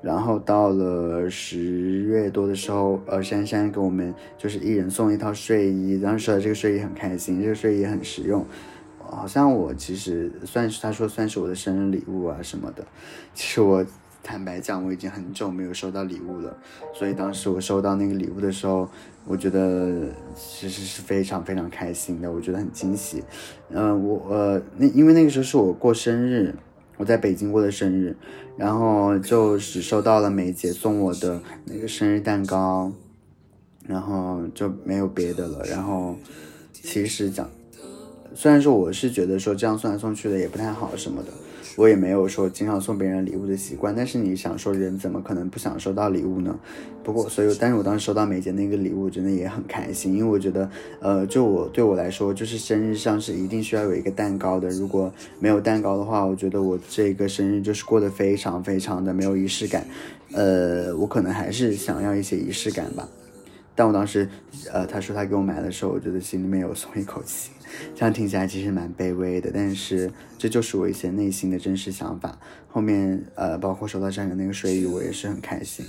然后到了十月多的时候，呃，珊珊给我们就是一人送一套睡衣，当时这个睡衣很开心，这个睡衣很实用，好像我其实算是他说算是我的生日礼物啊什么的，其实我。坦白讲，我已经很久没有收到礼物了，所以当时我收到那个礼物的时候，我觉得其实是非常非常开心的，我觉得很惊喜。嗯，我呃，那因为那个时候是我过生日，我在北京过的生日，然后就只收到了梅姐送我的那个生日蛋糕，然后就没有别的了。然后其实讲，虽然说我是觉得说这样送来送去的也不太好什么的。我也没有说经常送别人礼物的习惯，但是你想说人怎么可能不想收到礼物呢？不过，所以，但是我当时收到梅姐那个礼物，真的也很开心，因为我觉得，呃，就我对我来说，就是生日上是一定需要有一个蛋糕的，如果没有蛋糕的话，我觉得我这个生日就是过得非常非常的没有仪式感，呃，我可能还是想要一些仪式感吧。但我当时，呃，他说他给我买的时候，我觉得心里面有松一口气。这样听起来其实蛮卑微的，但是这就是我一些内心的真实想法。后面呃，包括收到这样的那个睡衣，我也是很开心。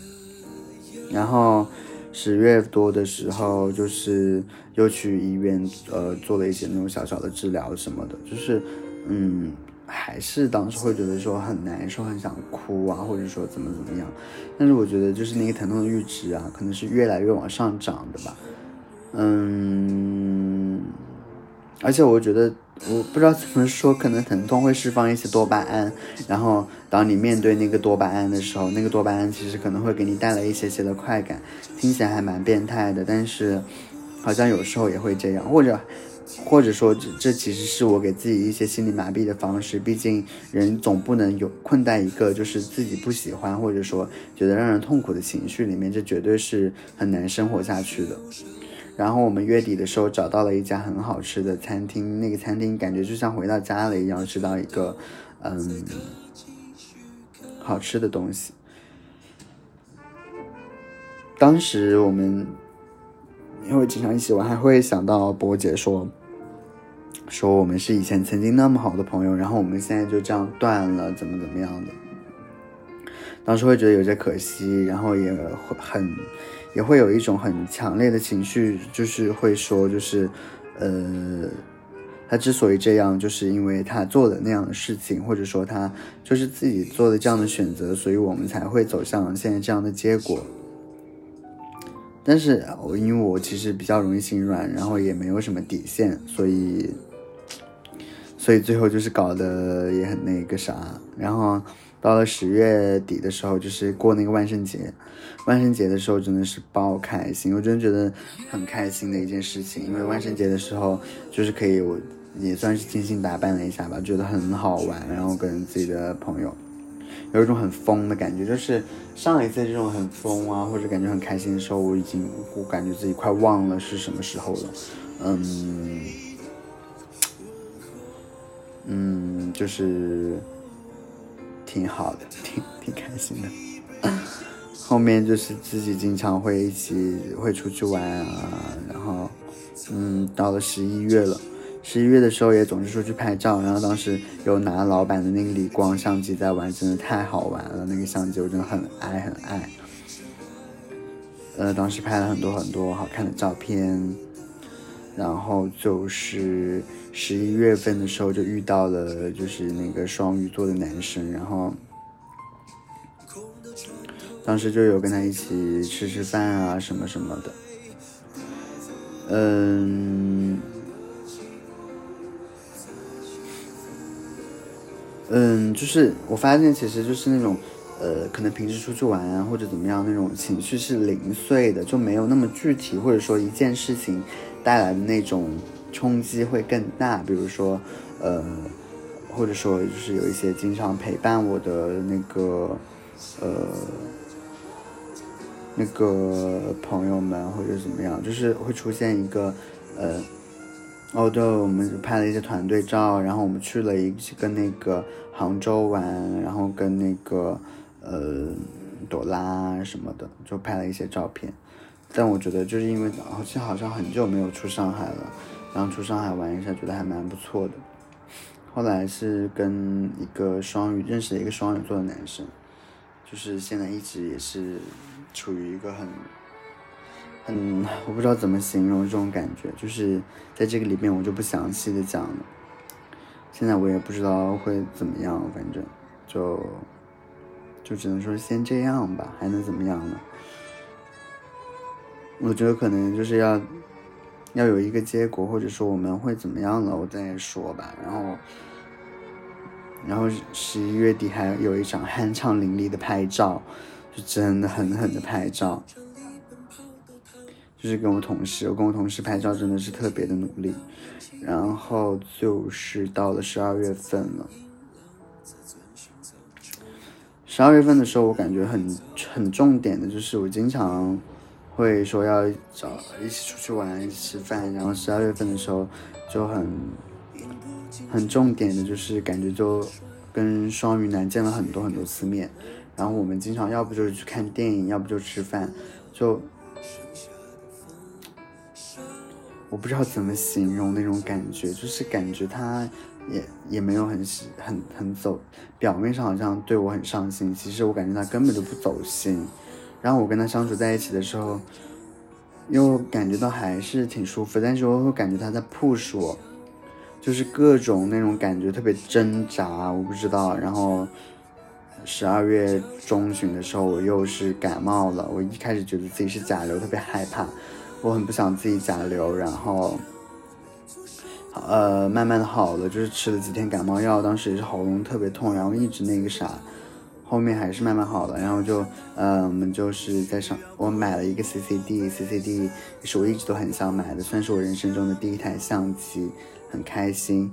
然后十月多的时候，就是又去医院呃做了一些那种小小的治疗什么的，就是嗯，还是当时会觉得说很难受，很想哭啊，或者说怎么怎么样。但是我觉得就是那个疼痛的阈值啊，可能是越来越往上涨的吧，嗯。而且我觉得，我不知道怎么说，可能疼痛会释放一些多巴胺，然后当你面对那个多巴胺的时候，那个多巴胺其实可能会给你带来一些些的快感，听起来还蛮变态的，但是好像有时候也会这样，或者或者说这这其实是我给自己一些心理麻痹的方式，毕竟人总不能有困在一个就是自己不喜欢或者说觉得让人痛苦的情绪里面，这绝对是很难生活下去的。然后我们月底的时候找到了一家很好吃的餐厅，那个餐厅感觉就像回到家了一样，吃到一个嗯好吃的东西。当时我们因为经常一起玩，还会想到波姐说说我们是以前曾经那么好的朋友，然后我们现在就这样断了，怎么怎么样的。当时会觉得有些可惜，然后也会很。也会有一种很强烈的情绪，就是会说，就是，呃，他之所以这样，就是因为他做的那样的事情，或者说他就是自己做的这样的选择，所以我们才会走向现在这样的结果。但是我因为我其实比较容易心软，然后也没有什么底线，所以，所以最后就是搞得也很那个啥，然后。到了十月底的时候，就是过那个万圣节，万圣节的时候真的是爆开心，我真的觉得很开心的一件事情。因为万圣节的时候，就是可以我也算是精心打扮了一下吧，觉得很好玩，然后跟自己的朋友有一种很疯的感觉。就是上一次这种很疯啊，或者感觉很开心的时候，我已经我感觉自己快忘了是什么时候了。嗯嗯，就是。挺好的，挺挺开心的。后面就是自己经常会一起会出去玩啊，然后，嗯，到了十一月了，十一月的时候也总是出去拍照，然后当时有拿老板的那个理光相机在玩，真的太好玩了，那个相机我真的很爱很爱。呃，当时拍了很多很多好看的照片，然后就是十一月份的时候就遇到了就是那个双鱼座的男生，然后。当时就有跟他一起吃吃饭啊，什么什么的。嗯，嗯，就是我发现，其实就是那种，呃，可能平时出去玩啊，或者怎么样，那种情绪是零碎的，就没有那么具体，或者说一件事情带来的那种冲击会更大。比如说，呃，或者说就是有一些经常陪伴我的那个，呃。那个朋友们或者怎么样，就是会出现一个，呃，哦对，我们拍了一些团队照，然后我们去了一个那个杭州玩，然后跟那个呃朵拉什么的，就拍了一些照片。但我觉得就是因为好像好像很久没有出上海了，然后出上海玩一下，觉得还蛮不错的。后来是跟一个双鱼认识了一个双鱼座的男生，就是现在一直也是。处于一个很，很我不知道怎么形容这种感觉，就是在这个里面我就不详细的讲了。现在我也不知道会怎么样，反正就就只能说先这样吧，还能怎么样呢？我觉得可能就是要要有一个结果，或者说我们会怎么样了，我再说吧。然后然后十一月底还有一场 酣畅淋漓的拍照。真的狠狠的拍照，就是跟我同事，我跟我同事拍照真的是特别的努力。然后就是到了十二月份了，十二月份的时候，我感觉很很重点的就是我经常会说要找一起出去玩、一起吃饭。然后十二月份的时候就很很重点的就是感觉就跟双鱼男见了很多很多次面。然后我们经常要不就是去看电影，要不就吃饭，就我不知道怎么形容那种感觉，就是感觉他也也没有很很很走，表面上好像对我很上心，其实我感觉他根本就不走心。然后我跟他相处在一起的时候，又感觉到还是挺舒服，但是我会感觉他在 push 我，就是各种那种感觉特别挣扎，我不知道，然后。十二月中旬的时候，我又是感冒了。我一开始觉得自己是甲流，特别害怕，我很不想自己甲流。然后，呃，慢慢的好了，就是吃了几天感冒药，当时也是喉咙特别痛，然后一直那个啥，后面还是慢慢好了。然后就，呃，我们就是在上，我买了一个 CCD，CCD 是我一直都很想买的，算是我人生中的第一台相机，很开心。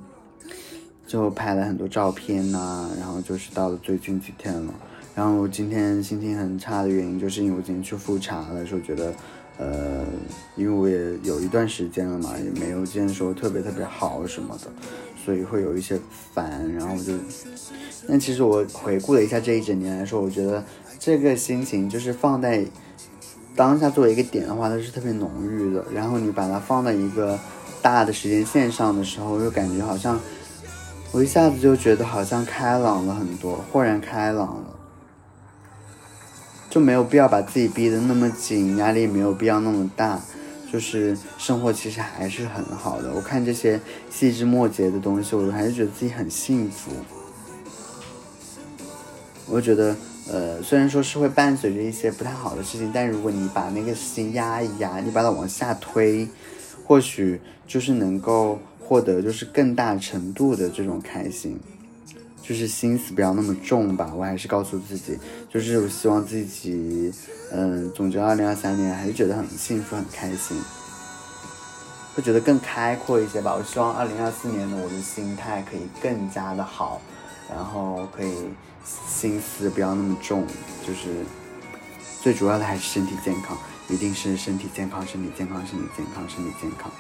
就拍了很多照片呐，然后就是到了最近几天了，然后我今天心情很差的原因，就是因为我今天去复查了，说觉得，呃，因为我也有一段时间了嘛，也没有见说特别特别好什么的，所以会有一些烦，然后就，但其实我回顾了一下这一整年来说，我觉得这个心情就是放在当下作为一个点的话，它是特别浓郁的，然后你把它放在一个大的时间线上的时候，又感觉好像。我一下子就觉得好像开朗了很多，豁然开朗了，就没有必要把自己逼得那么紧，压力没有必要那么大，就是生活其实还是很好的。我看这些细枝末节的东西，我还是觉得自己很幸福。我觉得，呃，虽然说是会伴随着一些不太好的事情，但如果你把那个心压一压，你把它往下推，或许就是能够。获得就是更大程度的这种开心，就是心思不要那么重吧。我还是告诉自己，就是我希望自己，嗯，总结二零二三年还是觉得很幸福、很开心，会觉得更开阔一些吧。我希望二零二四年的我的心态可以更加的好，然后可以心思不要那么重，就是最主要的还是身体健康，一定是身体健康、身体健康、身体健康、身体健康。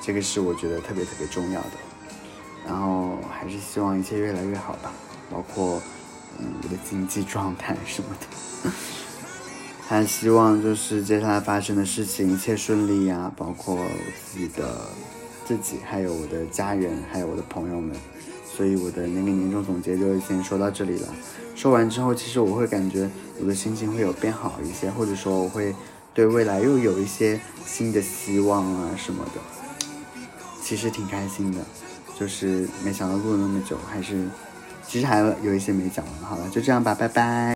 这个是我觉得特别特别重要的，然后还是希望一切越来越好吧，包括嗯，我的经济状态什么的。还希望就是接下来发生的事情一切顺利呀，包括我自己的自己，还有我的家人，还有我的朋友们。所以我的那个年终总结就先说到这里了。说完之后，其实我会感觉我的心情会有变好一些，或者说我会对未来又有一些新的希望啊什么的。其实挺开心的，就是没想到录了那么久，还是其实还有一些没讲完。好了，就这样吧，拜拜。